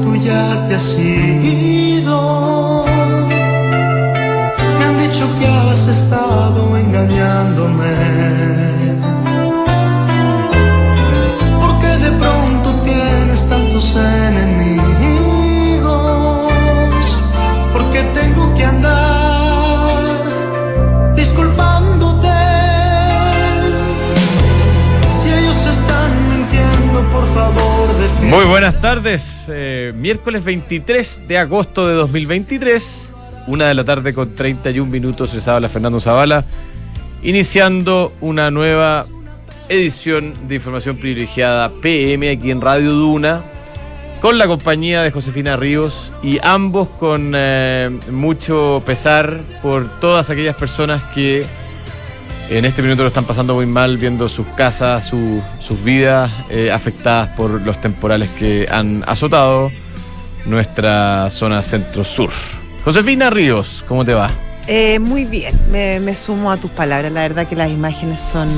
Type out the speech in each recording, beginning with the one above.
Tú ya te has ido. Me han dicho que has estado engañándome. Muy buenas tardes, eh, miércoles 23 de agosto de 2023, una de la tarde con 31 minutos, les habla Fernando Zavala, iniciando una nueva edición de información privilegiada PM aquí en Radio Duna, con la compañía de Josefina Ríos y ambos con eh, mucho pesar por todas aquellas personas que en este minuto lo están pasando muy mal viendo sus casas, su- sus vidas eh, afectadas por los temporales que han azotado nuestra zona centro-sur. Josefina Ríos, ¿cómo te va? Eh, muy bien, me, me sumo a tus palabras. La verdad que las imágenes son,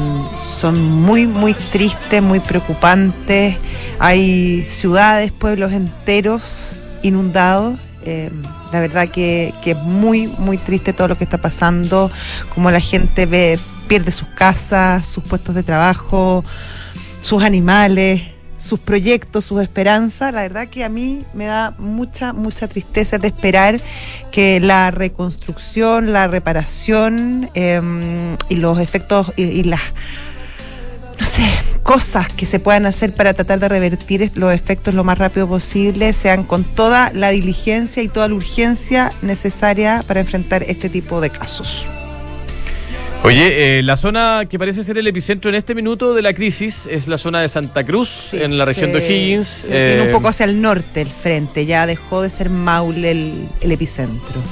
son muy, muy tristes, muy preocupantes. Hay ciudades, pueblos enteros inundados. Eh, la verdad que, que es muy, muy triste todo lo que está pasando, como la gente ve, pierde sus casas, sus puestos de trabajo, sus animales, sus proyectos, sus esperanzas. La verdad que a mí me da mucha, mucha tristeza de esperar que la reconstrucción, la reparación em, y los efectos y, y las, no sé, cosas que se puedan hacer para tratar de revertir los efectos lo más rápido posible sean con toda la diligencia y toda la urgencia necesaria para enfrentar este tipo de casos. Oye, eh, la zona que parece ser el epicentro en este minuto de la crisis es la zona de Santa Cruz, en la región de O'Higgins. se viene Eh, un poco hacia el norte el frente, ya dejó de ser Maule el, el epicentro.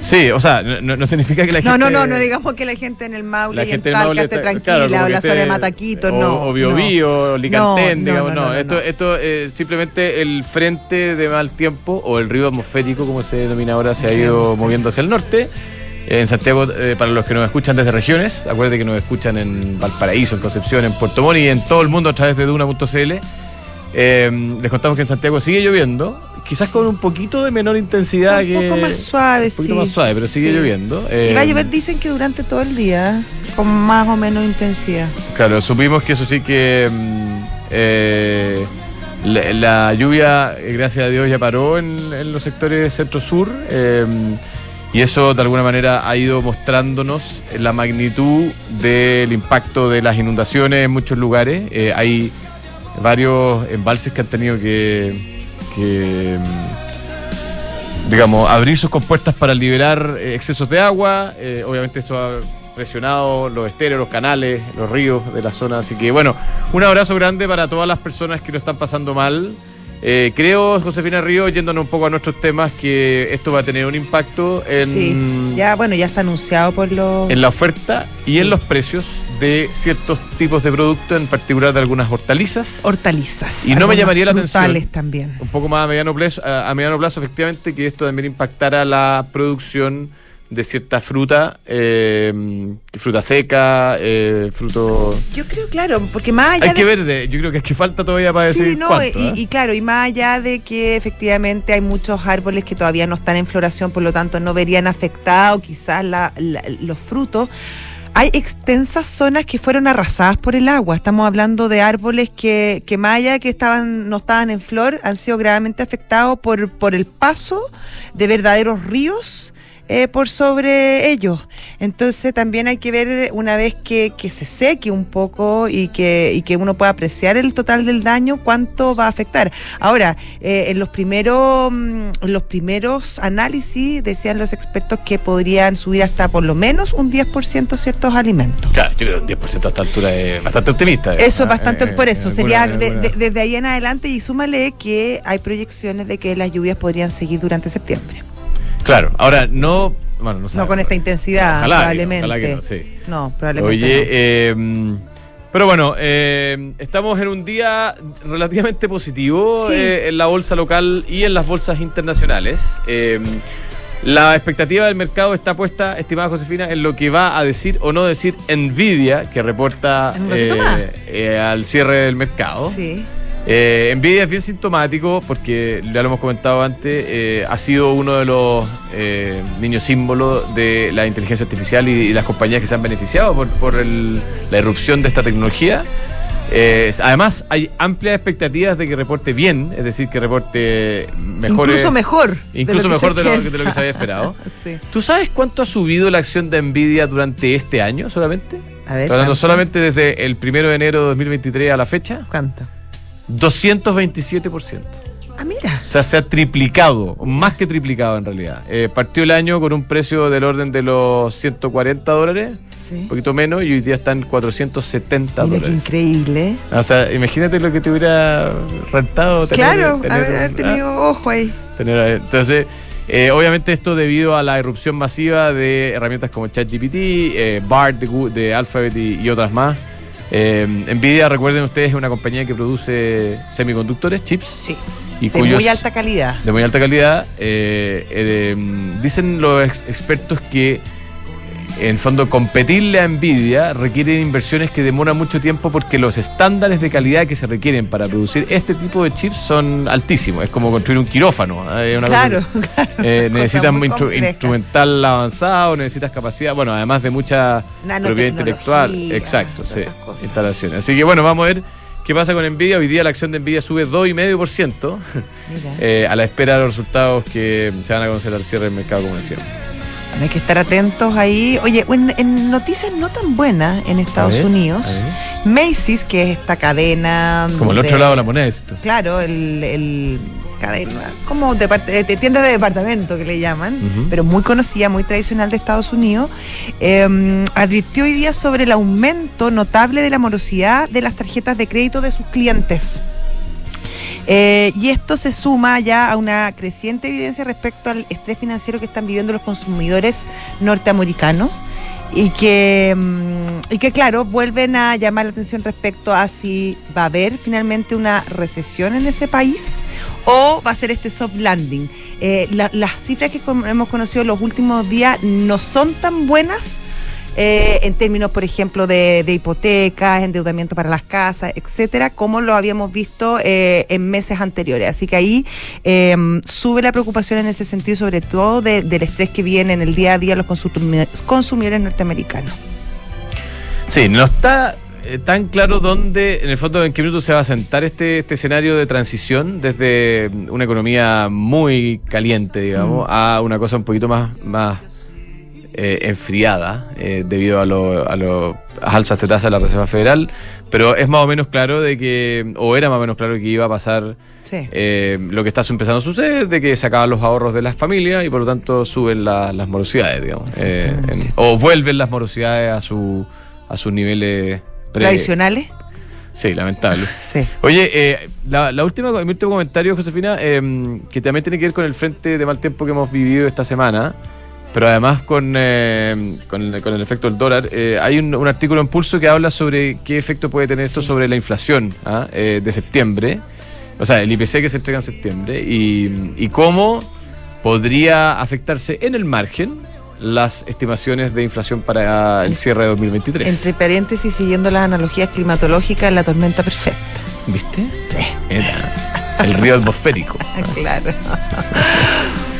Sí, o sea, no, no- no significa que la No, gente... no, no, no digamos que la gente en el Maule La y en Talca Maule esté tranquila, claro, o la zona de Mataquito, o, no. O Biobío, no. Licantén, No, digamos, no, no. no, no, esto no. esto es simplemente el frente de mal tiempo o el río atmosférico, como se denomina ahora, se ha ido moviendo hacia el norte. En Santiago, eh, para los que nos escuchan desde regiones, acuérdate que nos escuchan en Valparaíso, en Concepción, en Puerto Montt y en todo el mundo a través de Duna.cl. Eh, les contamos que en Santiago sigue lloviendo, quizás con un poquito de menor intensidad Un que. poco más suave, un poquito sí. más suave, pero sigue Sí. lloviendo. Y va a Eh, llover, dicen que durante todo el día, con más o menos intensidad. Claro, supimos que eso sí que mm, la, la lluvia, gracias a Dios, ya paró en, en los sectores centro-sur y eso de alguna manera ha ido mostrándonos la magnitud del impacto de las inundaciones en muchos lugares. Eh, hay varios embalses que han tenido que, mm, digamos, abrir sus compuertas para liberar eh, excesos de agua. Eh, obviamente esto ha presionado los estéreos, los canales, los ríos de la zona. Así que bueno, un abrazo grande para todas las personas que lo están pasando mal. Eh, creo, Josefina Río, yéndonos un poco a nuestros temas, que esto va a tener un impacto en, Sí, ya, bueno, ya está anunciado por los... en la oferta y en los precios de ciertos tipos de productos, en particular de algunas hortalizas. hortalizas. Y no me llamaría la atención. también. un poco más a mediano plazo, a, a mediano plazo efectivamente, que esto también impactara la producción de cierta fruta, eh, fruta seca, eh, fruto... Yo creo, claro, porque más allá Hay de que ver, de- yo creo que es que falta todavía para Sí, decir no, cuánto, y, ¿eh? y claro, y más allá de que efectivamente hay muchos árboles que todavía no están en floración, por lo tanto no verían afectados quizás la- la- los frutos. Hay extensas zonas que fueron arrasadas por el agua. Estamos hablando de árboles que, que más allá que estaban, no estaban en flor, han sido gravemente afectados por, por el paso de verdaderos ríos eh, por sobre ellos. Entonces también hay que ver una vez que, que se seque un poco y que, y que uno pueda apreciar el total del daño, cuánto va a afectar. Ahora, eh, en los primeros, mm, los primeros análisis decían los expertos que podrían subir hasta por lo menos un 10% ciertos alimentos. Claro, yo creo que un 10% a esta altura es bastante optimista. Eso es bastante, eh, por eso, eh, sería de- desde ahí en adelante y súmale que hay proyecciones de que las lluvias podrían seguir durante septiembre. Claro, ahora no... Bueno, no, No con esta intensidad, Ojalá que no, probablemente. ojalá que no, sí. No, probablemente Oye, eh, pero bueno, eh, estamos en un día relativamente positivo Sí. eh, en la bolsa local y en las bolsas internacionales. Eh, la expectativa del mercado está puesta, estimada Josefina, en lo que va a decir o no decir Nvidia, que reporta eh, eh, al cierre del mercado. Sí. Eh, Nvidia es bien sintomático porque, ya lo hemos comentado antes, eh, ha sido uno de los eh, niños símbolos de la inteligencia artificial y, y las compañías que se han beneficiado por, por el- la irrupción de esta tecnología. Eh, además, hay amplias expectativas de que reporte bien, es decir, que reporte mejor. Incluso mejor. Incluso mejor de lo, que- de piensa. lo que se había esperado. Sí. ¿Tú sabes cuánto ha subido la acción de Nvidia durante este año solamente? A ver, hablando solamente desde el 1 de enero de 2023 a la fecha. ¿Cuánto? 227%. Ah, mira. O sea, se ha triplicado, más que triplicado en realidad. Eh, partió el año con un precio del orden de los 140 dólares, un poquito menos, y hoy día están 470 Mira qué dólares. increíble. O sea, imagínate lo que te hubiera rentado tener. claro, tener haber, haber tenido ojo ahí. ah, tener- entonces, eh, obviamente esto debido a la irrupción masiva de herramientas como ChatGPT, eh, BART de, de Alphabet y, y otras más. Eh, Nvidia, recuerden ustedes, es una compañía que produce semiconductores, chips, Sí. y De cuyos muy alta calidad. de muy alta calidad. Eh, eh, dicen los ex- expertos que en fondo competirle a Nvidia requiere inversiones que demoran mucho tiempo porque los estándares de calidad que se requieren para producir este tipo de chips son altísimos. Es como construir un quirófano. ¿eh? Cosa- Claro, claro. eh, necesitas instru- instrumental avanzado, necesitas capacidad, bueno, además de mucha propiedad intelectual. Exacto, sí, instalaciones. Así que bueno, vamos a ver qué pasa con Nvidia. Hoy día la acción de Nvidia sube 2,5%. Mira. eh, a la espera de los resultados que se van a conocer al cierre del mercado decía. Hay que estar atentos ahí. Oye, en, en noticias no tan buenas en Estados ver, Unidos. Macy's, que es esta cadena. Como el de- otro lado de la moneda es esto. Claro, el, el cadena, como de, de tiendas de departamento que le llaman, pero muy conocida, muy tradicional de Estados Unidos, eh, advirtió hoy día sobre el aumento notable de la morosidad de las tarjetas de crédito de sus clientes. Eh, y esto se suma ya a una creciente evidencia respecto al estrés financiero que están viviendo los consumidores norteamericanos y que, mm, y que claro, vuelven a llamar la atención respecto a si va a haber finalmente una recesión en ese país o va a ser este soft landing. Eh, la- las cifras que hemos conocido los últimos días no son tan buenas eh, en términos, por ejemplo, de, de hipotecas, endeudamiento para las casas, etcétera, como lo habíamos visto eh, en meses anteriores. Así que ahí eh, sube la preocupación en ese sentido, sobre todo de- del estrés que viene en el día a día los consumi- consumidores norteamericanos. Sí, no está eh, tan claro dónde, en el fondo, en qué minuto se va a sentar este, este escenario de transición desde una economía muy caliente, digamos, a una cosa un poquito más, más eh, enfriada eh, debido a, lo- a lo- a alzas de tasa de la Reserva Federal. Pero es más o menos claro de que, o era más o menos claro que iba a pasar Sí. eh, lo que está empezando a suceder, de que se acaban los ahorros de las familias y por lo tanto suben la- las morosidades, digamos. Eh, en- o vuelven las morosidades a, su, a sus niveles pre- ¿Tradicionales? Sí, lamentable. Sí. Oye, eh, la, la última, mi último comentario, Josefina, eh, que también tiene que ver con el frente de mal tiempo que hemos vivido esta semana, pero además con, eh, con, el, con el efecto del dólar. eh, hay un, un artículo en Pulso que habla sobre qué efecto puede tener esto sobre la inflación ¿ah? Eh, de septiembre, o sea, el IPC que se entrega en septiembre, y, y cómo podría afectarse en el margen las estimaciones de inflación para el cierre de 2023. Entre paréntesis, siguiendo las analogías climatológicas, la tormenta perfecta. ¿Viste? Era el río atmosférico. Claro.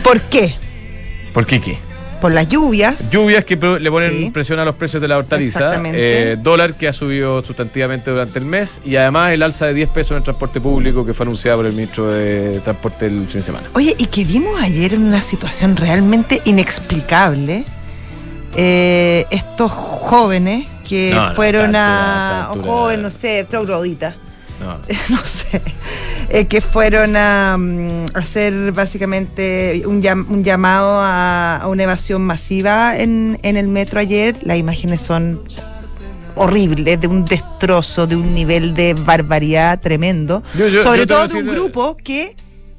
¿Por qué? ¿Por qué qué? Por las lluvias. Lluvias que le ponen Sí. presión a los precios de la hortaliza. Exactamente. eh, dólar que ha subido sustantivamente durante el mes. Y además el alza de 10 pesos en el transporte público que fue anunciada por el ministro de Transporte el fin de semana. Oye, y que vimos ayer en una situación realmente inexplicable. eh, estos jóvenes que No, no, fueron a a. o jóvenes, no sé, trogloditas. No. no sé, eh, que fueron a mm, hacer básicamente un, llam- un llamado a, a una evasión masiva en, en el metro ayer. Las imágenes son horribles, de un destrozo, de un nivel de barbaridad tremendo. Yo- yo- Sobre yo todo de un grupo que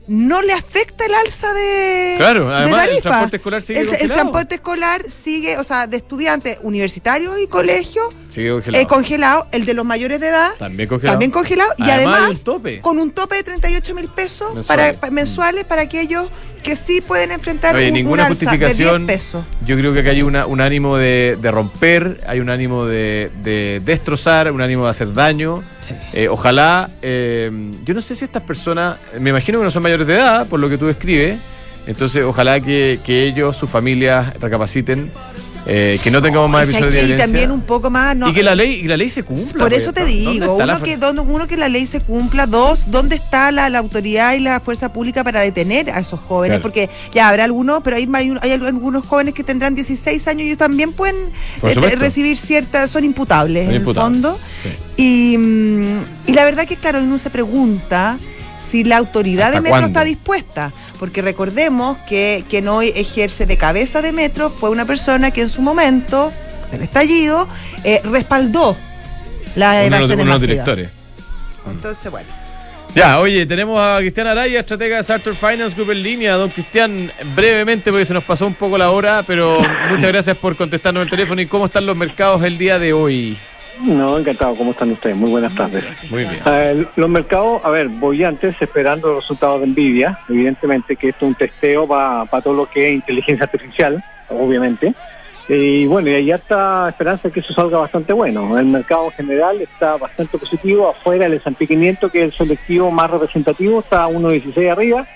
no le afecta el alza de, Claro, de además el tarifa. transporte escolar sigue el, el transporte escolar sigue, o sea, de estudiantes universitarios y colegios Sigue congelado. eh, congelado, el de los mayores de edad también congelado. también congelado y Además, además hay un tope. con un tope de 38 mil pesos Mensuales. para, pa- mensuales para aquellos que sí pueden enfrentar Oye, un, ninguna un alza justificación. de 10 pesos. Yo creo que acá hay una- un ánimo de, de romper, hay un ánimo de, de destrozar, un ánimo de hacer daño. Eh, ojalá, eh, yo no sé si estas personas, me imagino que no son mayores de edad, por lo que tú describes, entonces ojalá que, que ellos, sus familias, recapaciten, eh, que no tengamos más episodios de que- y violencia. también un poco más no, y que la ley, y la ley se cumpla. Por pues, eso te ¿no? ¿Dónde digo, la uno que, fuerza? don- uno que la ley se cumpla, dos, ¿dónde está la, la autoridad y la fuerza pública para detener a esos jóvenes? Claro. Porque ya habrá algunos, pero hay, hay, un- hay algunos jóvenes que tendrán 16 años y ellos también pueden eh, recibir ciertas, son imputables Son en imputables, el fondo. sí. Y, mm, y la verdad que, claro, uno se pregunta si la autoridad de ¿Hasta Metro cuándo? está dispuesta. Porque recordemos que quien hoy ejerce de cabeza de Metro fue una persona que en su momento, del estallido, eh, respaldó la Uno evasión uno masiva. directores. Entonces, bueno. Ya, oye, tenemos a Cristian Araya, estratega de Sartor Finance Group en línea. Don Cristian, brevemente, porque se nos pasó un poco la hora, pero muchas gracias por contestarnos el teléfono. ¿Y cómo están los mercados el día de hoy? No, encantado. ¿Cómo están ustedes? Muy buenas tardes. Muy bien. Eh, los mercados, a ver, voy antes esperando los resultados de Nvidia. Evidentemente que esto es un testeo para todo lo que es inteligencia artificial, obviamente. Y bueno, y hay harta esperanza de que eso salga bastante bueno. El mercado en general está bastante positivo. Afuera el S&P 500, que es el selectivo más representativo, está a 1.16 arriba,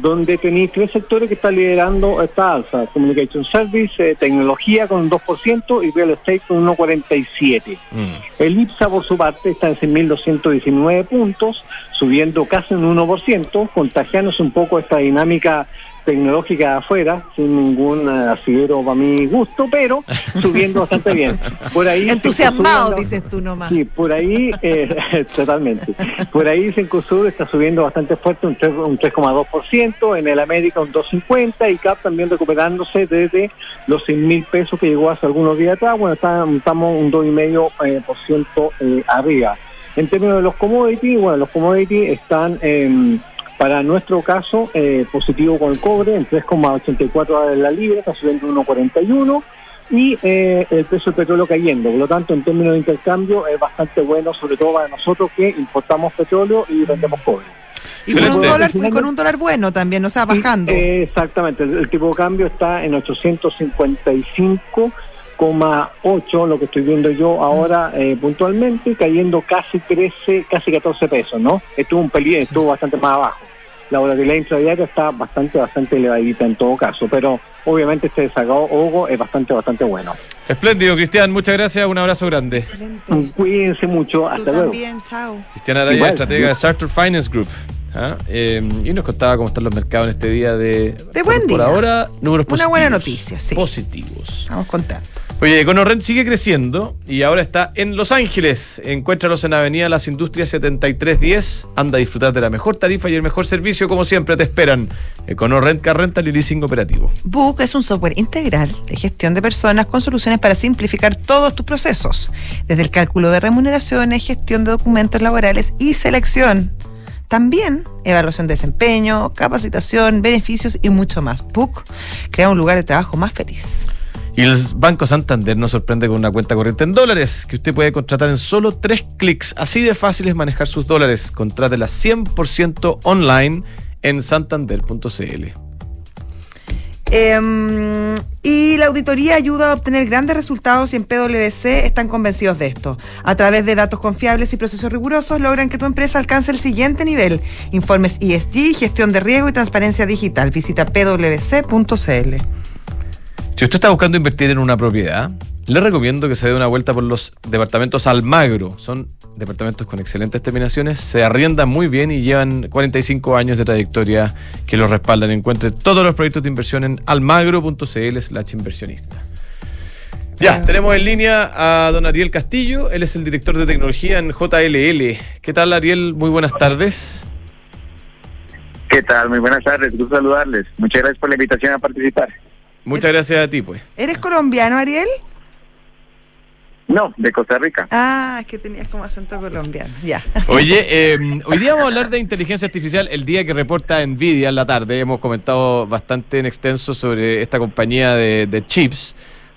donde tenéis tres sectores que están liderando esta alza. Communication Service, eh, tecnología con un 2% y real estate con 1.47%. Mm. El IPSA, por su parte, está en 6.219 puntos, subiendo casi un 1%, contagiándose un poco esta dinámica tecnológica de afuera, sin ningún eh, asidero para mi gusto, pero subiendo bastante bien. Por ahí Entusiasmado, dices tú nomás. Sí, por ahí, eh, totalmente. Por ahí Cencosud está subiendo bastante fuerte, un 3 un 3,2%, en el América un 2,50% y CAP también recuperándose desde los 100 mil pesos que llegó hace algunos días atrás. Bueno, está- estamos un 2,5% eh, por ciento, eh, arriba. En términos de los commodities, bueno, los commodities están, em, para nuestro caso, eh, positivo con el cobre, en 3,84 dólares la libra, está subiendo 1,41 y eh, el precio del petróleo cayendo. Por lo tanto, en términos de intercambio es bastante bueno, sobre todo para nosotros que importamos petróleo y vendemos cobre. Y con, un dólar, y con un dólar bueno también, o sea, bajando. Eh, exactamente, el, el tipo de cambio está en 855,8, lo que estoy viendo yo ahora eh, puntualmente, cayendo casi 13, casi 14 pesos, ¿no? Estuvo un pelín, estuvo bastante más abajo. La volatilidad intradiaria está bastante, bastante elevadita en todo caso, pero obviamente este desahogo es bastante, bastante bueno. Espléndido, Cristian, muchas gracias, un abrazo grande. Excelente. Cuídense mucho, Tú hasta luego. también, chao. Cristian Araya, Igual. estratega de Sartor Finance Group. ¿ah? Eh, y nos contaba cómo están los mercados en este día de... De buen por, día. Por ahora, números Una positivos. buena noticia, sí. Positivos. Vamos contentos. Oye, EconoRent sigue creciendo y ahora está en Los Ángeles. Encuéntralos en Avenida Las Industrias 7310. Anda a disfrutar de la mejor tarifa y el mejor servicio, como siempre te esperan. EconoRent Car Rental y Leasing Operativo. Book es un software integral de gestión de personas con soluciones para simplificar todos tus procesos, desde el cálculo de remuneraciones, gestión de documentos laborales y selección. También evaluación de desempeño, capacitación, beneficios y mucho más. Book crea un lugar de trabajo más feliz. Y el Banco Santander nos sorprende con una cuenta corriente en dólares que usted puede contratar en solo tres clics. Así de fácil es manejar sus dólares. Contrátela 100% online en santander.cl. Em, y la auditoría ayuda a obtener grandes resultados y en PwC están convencidos de esto. A través de datos confiables y procesos rigurosos logran que tu empresa alcance el siguiente nivel. Informes ESG, gestión de riesgo y transparencia digital. Visita pwc.cl. Si usted está buscando invertir en una propiedad, le recomiendo que se dé una vuelta por los departamentos Almagro. Son departamentos con excelentes terminaciones, se arriendan muy bien y llevan 45 años de trayectoria que los respaldan. Encuentre todos los proyectos de inversión en almagro.cl slash inversionista. Ya, tenemos en línea a don Ariel Castillo, él es el director de tecnología en JLL. ¿Qué tal Ariel? Muy buenas tardes. ¿Qué tal? Muy buenas tardes, gusto saludarles. Muchas gracias por la invitación a participar. Muchas gracias a ti, pues. ¿Eres colombiano, Ariel? No, de Costa Rica. Ah, es que tenías como acento colombiano. Ya. Oye, eh, hoy día vamos a hablar de inteligencia artificial el día que reporta Nvidia en la tarde. Hemos comentado bastante en extenso sobre esta compañía de, de chips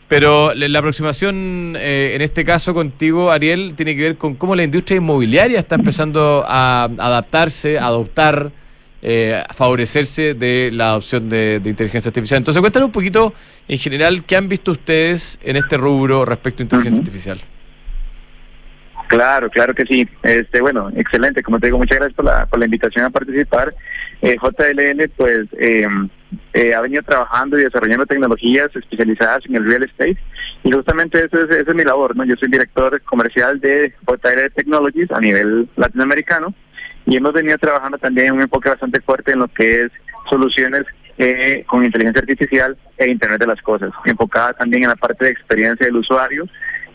Pero la, la aproximación eh, en este caso contigo, Ariel, tiene que ver con cómo la industria inmobiliaria está empezando a adaptarse, a adoptar, eh, favorecerse de la adopción de, de inteligencia artificial. Entonces, cuéntanos un poquito, en general, ¿qué han visto ustedes en este rubro respecto a inteligencia artificial? Claro, claro que sí. Este, bueno, excelente. Como te digo, muchas gracias por la, por la invitación a participar. Eh, JLN, pues, eh, eh, ha venido trabajando y desarrollando tecnologías especializadas en el real estate. Y justamente eso es, esa es mi labor, ¿no? Yo soy director comercial de JLN Technologies a nivel latinoamericano. Y hemos venido trabajando también en un enfoque bastante fuerte en lo que es soluciones eh, con inteligencia artificial e Internet de las Cosas, enfocada también en la parte de experiencia del usuario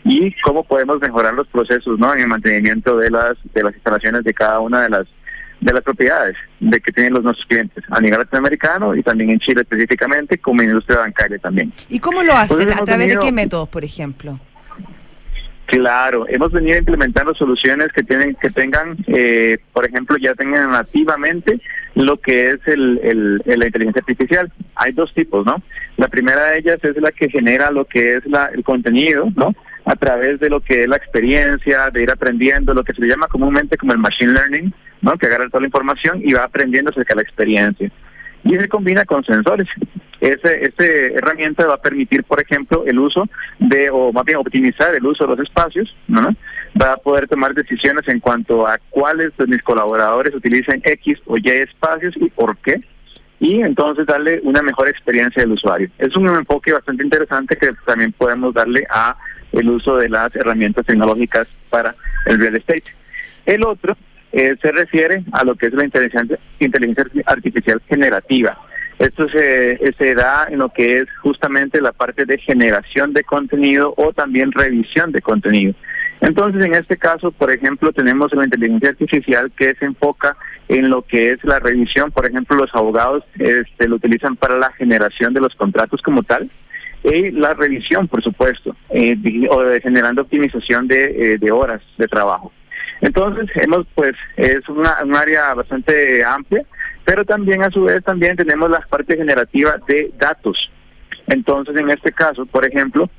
y cómo podemos mejorar los procesos ¿no? en el mantenimiento de las de las instalaciones de cada una de las de las propiedades de que tienen los nuestros clientes a nivel latinoamericano y también en Chile específicamente como industria bancaria también. ¿Y cómo lo hacen? ¿A través de qué métodos, por ejemplo? Claro, hemos venido implementando soluciones que tienen que tengan, eh, por ejemplo, ya tengan nativamente lo que es el, el- la inteligencia artificial. Hay dos tipos, ¿no? La primera de ellas es la que genera lo que es la, el contenido, ¿no? A través de lo que es la experiencia, de ir aprendiendo, lo que se le llama comúnmente como el machine learning, ¿no? Que agarra toda la información y va aprendiendo acerca de la experiencia. Y se combina con sensores. Ese, ese herramienta va a permitir, por ejemplo, el uso de, o más bien optimizar el uso de los espacios, ¿no? Va a poder tomar decisiones en cuanto a cuáles de mis colaboradores utilizan X o Y espacios y por qué. Y entonces darle una mejor experiencia del usuario. Es un enfoque bastante interesante que también podemos darle a el uso de las herramientas tecnológicas para el real estate. El otro eh, se refiere a lo que es la inteligencia, inteligencia artificial generativa. Esto se, da en lo que es justamente la parte de generación de contenido o también revisión de contenido. Entonces, en este caso, por ejemplo, tenemos la inteligencia artificial que se enfoca en lo que es la revisión. Por ejemplo, los abogados este, lo utilizan para la generación de los contratos como tal y la revisión, por supuesto, eh, generando optimización de, eh, de horas de trabajo. Entonces, hemos, pues, es una, un área bastante amplia, pero también a su vez también tenemos la parte generativa de datos. Entonces, en este caso, por ejemplo,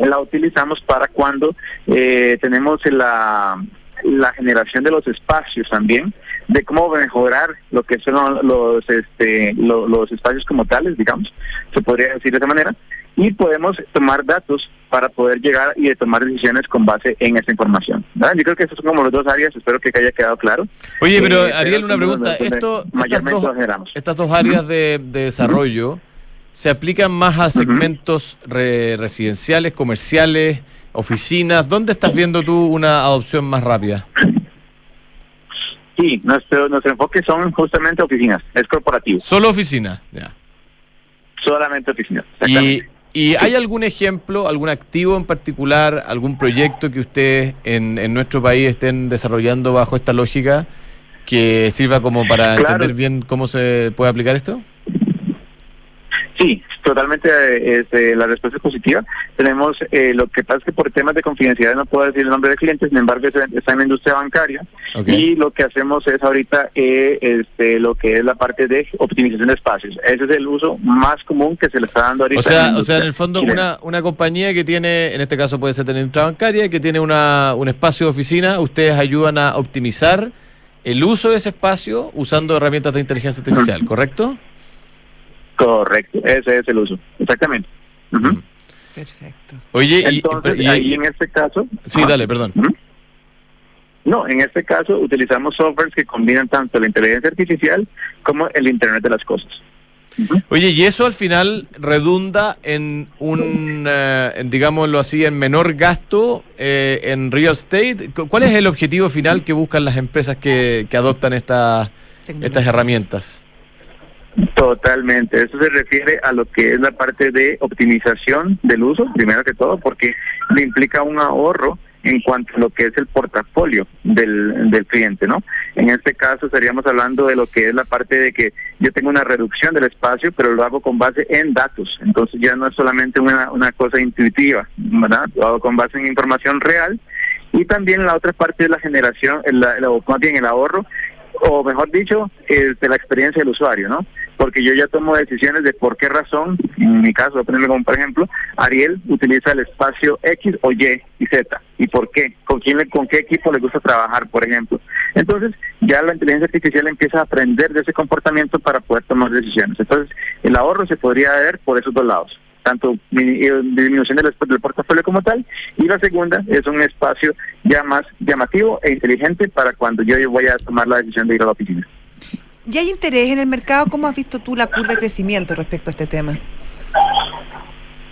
la utilizamos para cuando eh, tenemos la, la generación de los espacios también, de cómo mejorar lo que son los, este, lo- los espacios como tales, digamos, se podría decir de esa manera, y podemos tomar datos para poder llegar y de tomar decisiones con base en esa información. ¿verdad? Yo creo que esas son como las dos áreas, espero que haya quedado claro. Oye, pero Eh, Ariel, una pregunta. Esto, estas, mayormente dos, lo generamos. estas dos áreas de, de desarrollo se aplican más a segmentos re- residenciales, comerciales, oficinas. ¿Dónde estás viendo tú una adopción más rápida? Sí, nuestro, nuestro enfoque son justamente oficinas, es corporativo, Solo oficinas. Ya. solamente oficinas. Exactamente. ¿Y hay algún ejemplo, algún activo en particular, algún proyecto que ustedes en, en nuestro país estén desarrollando bajo esta lógica que sirva como para Claro. entender bien cómo se puede aplicar esto? Sí, totalmente eh, este, la respuesta es positiva. Tenemos, eh, lo que pasa es que por temas de confidencialidad no puedo decir el nombre del cliente, sin embargo está en la industria bancaria y lo que hacemos es ahorita eh, este, lo que es la parte de optimización de espacios. Ese es el uso más común que se le está dando ahorita. O en sea, o sea, en industria el fondo, una, una compañía que tiene, en este caso puede ser tener una bancaria, que tiene una, un espacio de oficina, ustedes ayudan a optimizar el uso de ese espacio usando herramientas de inteligencia artificial, ¿correcto? Correcto, ese es el uso, exactamente. Ujú. Perfecto. Oye, y, Entonces, y- ahí en este caso... sí, dale, perdón. No, en este caso utilizamos softwares que combinan tanto la inteligencia artificial como el Internet de las Cosas. Oye, y eso al final redunda en un, eh, en, digámoslo así, en menor gasto eh, en real estate. Cu- ¿Cuál es el objetivo final que buscan las empresas que, que adoptan estas estas herramientas? Totalmente, eso se refiere a lo que es la parte de optimización del uso, primero que todo, porque le implica un ahorro en cuanto a lo que es el portafolio del, del cliente, ¿no? En este caso estaríamos hablando de lo que es la parte de que yo tengo una reducción del espacio, pero lo hago con base en datos, entonces ya no es solamente una, una cosa intuitiva, ¿verdad? Lo hago con base en información real y también la otra parte es la generación, el, o más bien el ahorro, o mejor dicho, de la experiencia del usuario, ¿no? Porque yo ya tomo decisiones de por qué razón, en mi caso, como por ejemplo, Ariel utiliza el espacio X o Y y Z, y por qué, con quién, con qué equipo le gusta trabajar, por ejemplo. Entonces, ya la inteligencia artificial empieza a aprender de ese comportamiento para poder tomar decisiones. Entonces, el ahorro se podría ver por esos dos lados tanto disminución del, del portafolio como tal, y la segunda es un espacio ya más llamativo e inteligente para cuando yo voy a tomar la decisión de ir a la oficina. ¿Y hay interés en el mercado? ¿Cómo has visto tú la curva de crecimiento respecto a este tema?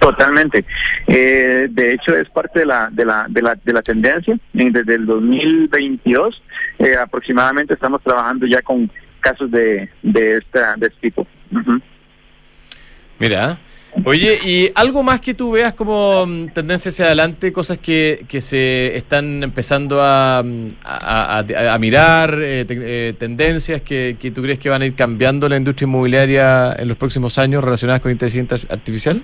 Totalmente. Eh, de hecho, es parte de la, de la, de la, de la tendencia. Desde el 2022 eh, aproximadamente estamos trabajando ya con casos de, de, esta, de este tipo. Mira, Oye, ¿y algo más que tú veas como mm, tendencia hacia adelante, cosas que, que se están empezando a, mm, mirar, eh, eh, tendencias que, que tú crees que van a ir cambiando la industria inmobiliaria en los próximos años relacionadas con inteligencia artificial?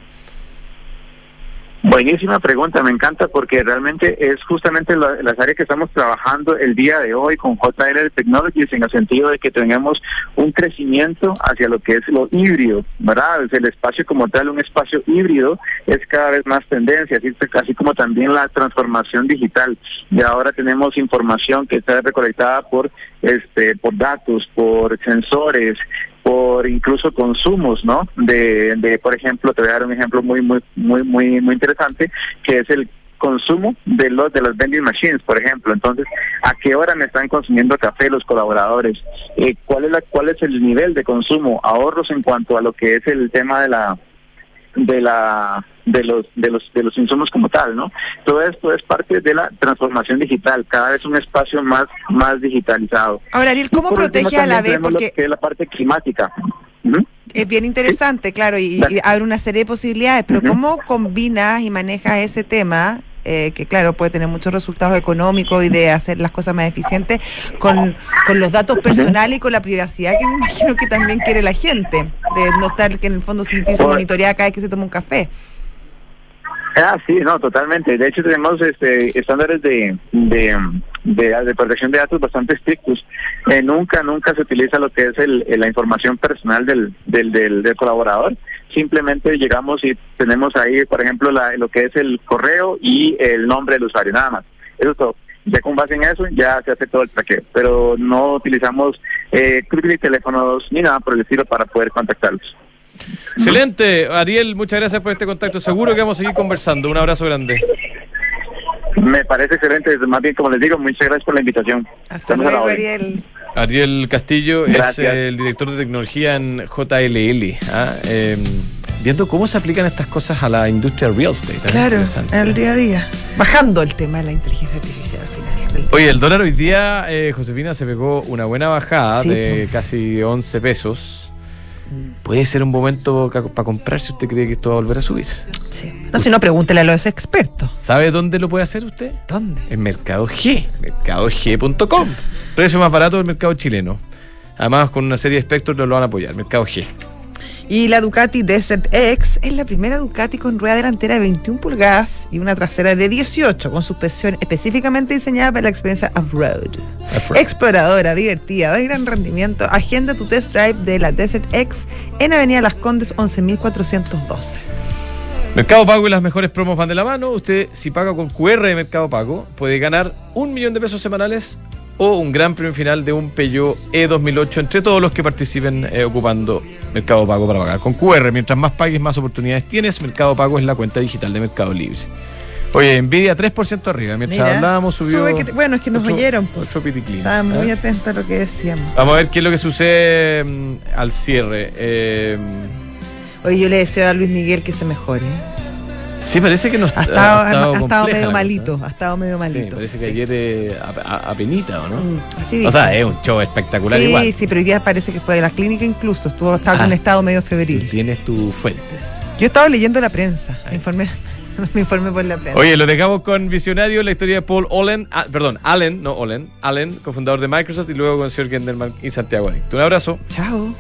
Buenísima pregunta, me encanta porque realmente es justamente las áreas que estamos trabajando el día de hoy con JL Technologies en el sentido de que tengamos un crecimiento hacia lo que es lo híbrido, ¿verdad? El espacio como tal, un espacio híbrido es cada vez más tendencia, así, así como también la transformación digital. Y ahora tenemos información que está recolectada por este por datos, por sensores, por incluso consumos, ¿no? De, de, por ejemplo, te voy a dar un ejemplo muy, muy, muy, muy, muy interesante, que es el consumo de los de las vending machines, por ejemplo. Entonces, ¿a qué hora me están consumiendo café los colaboradores? Eh, ¿Cuál es la cuál es el nivel de consumo? Ahorros en cuanto a lo que es el tema de la de la de los de los de los insumos como tal, ¿no? Todo esto es parte de la transformación digital, cada vez un espacio más más digitalizado. Ahora, Ariel, ¿cómo protege a la vez porque que es la parte climática? Es bien interesante, claro, y, abre una serie de posibilidades, pero ¿cómo combinas y manejas ese tema eh, que claro, puede tener muchos resultados económicos y de hacer las cosas más eficientes con, con los datos personales y con la privacidad que me imagino que también quiere la gente, de no estar que en el fondo sentirse monitoreada cada vez que se toma un café. Ah, sí, no, totalmente. De hecho, tenemos este, estándares de, de, de, protección de datos bastante estrictos. Eh, nunca, nunca se utiliza lo que es el, la información personal del, del, del, colaborador. Simplemente llegamos y tenemos ahí, por ejemplo, la, lo que es el correo y el nombre del usuario, nada más. Eso es todo. Ya con base en eso, ya se hace todo el traqueo. Pero no utilizamos eh, ni teléfonos ni nada por el estilo para poder contactarlos. Excelente, Ariel, muchas gracias por este contacto. Seguro que vamos a seguir conversando. Un abrazo grande. Me parece excelente, más bien como les digo, muchas gracias por la invitación. Hasta luego, Ariel. Ariel Castillo es el director de tecnología en JLL. ¿ah? Em, viendo cómo se aplican estas cosas a la industria real estate. Claro, en el día a día. Bajando el tema de la inteligencia artificial al final. Oye, el dólar hoy día, eh, Josefina, se pegó una buena bajada de casi 11 pesos puede ser un momento para comprar si usted cree que esto va a volver a subir. No, si no, pregúntele a los expertos. ¿Sabe dónde lo puede hacer usted? ¿Dónde? En Mercado G, mercadog.com. Precio más barato del mercado chileno. Además, con una serie de espectros lo van a apoyar, Mercado G. Y la Ducati Desert X es la primera Ducati con rueda delantera de 21 pulgadas y una trasera de 18, con suspensión específicamente diseñada para la experiencia off-road. Exploradora, divertida, de gran rendimiento. Agenda tu test drive de la Desert X en Avenida Las Condes 11412. Mercado Pago y las mejores promos van de la mano. Usted, si paga con QR de Mercado Pago, puede ganar un millón de pesos semanales o un gran premio final de un Peugeot E2008 entre todos los que participen eh, ocupando Mercado Pago para pagar con QR. Mientras más pagues, más oportunidades tienes. Mercado Pago es la cuenta digital de Mercado Libre. Oye, Nvidia 3% arriba. Mientras hablábamos subió. bueno, es que nos oyeron. Otro piticlín. Estaba muy atento a lo que decíamos. Vamos a ver qué es lo que sucede mm, al cierre. Eh, Oye, yo le deseo a Luis Miguel que se mejore. Sí, parece que no ha estado, ha estado, medio malito, ha estado medio malito. parece que ayer eh, a, penita, ¿o no? Mm, o sea, es un show espectacular sí, igual. Sí, sí, pero hoy día parece que fue de la clínica incluso, estuvo estaba en ah, estado medio febril. Tienes tus fuentes. Yo he estado leyendo la prensa, me informé, me informé por la prensa. Oye, lo dejamos con Visionario, la historia de Paul Allen, ah, perdón, Allen, no Allen, Allen, cofundador de Microsoft y luego con señor Genderman y Santiago Un abrazo. Chao.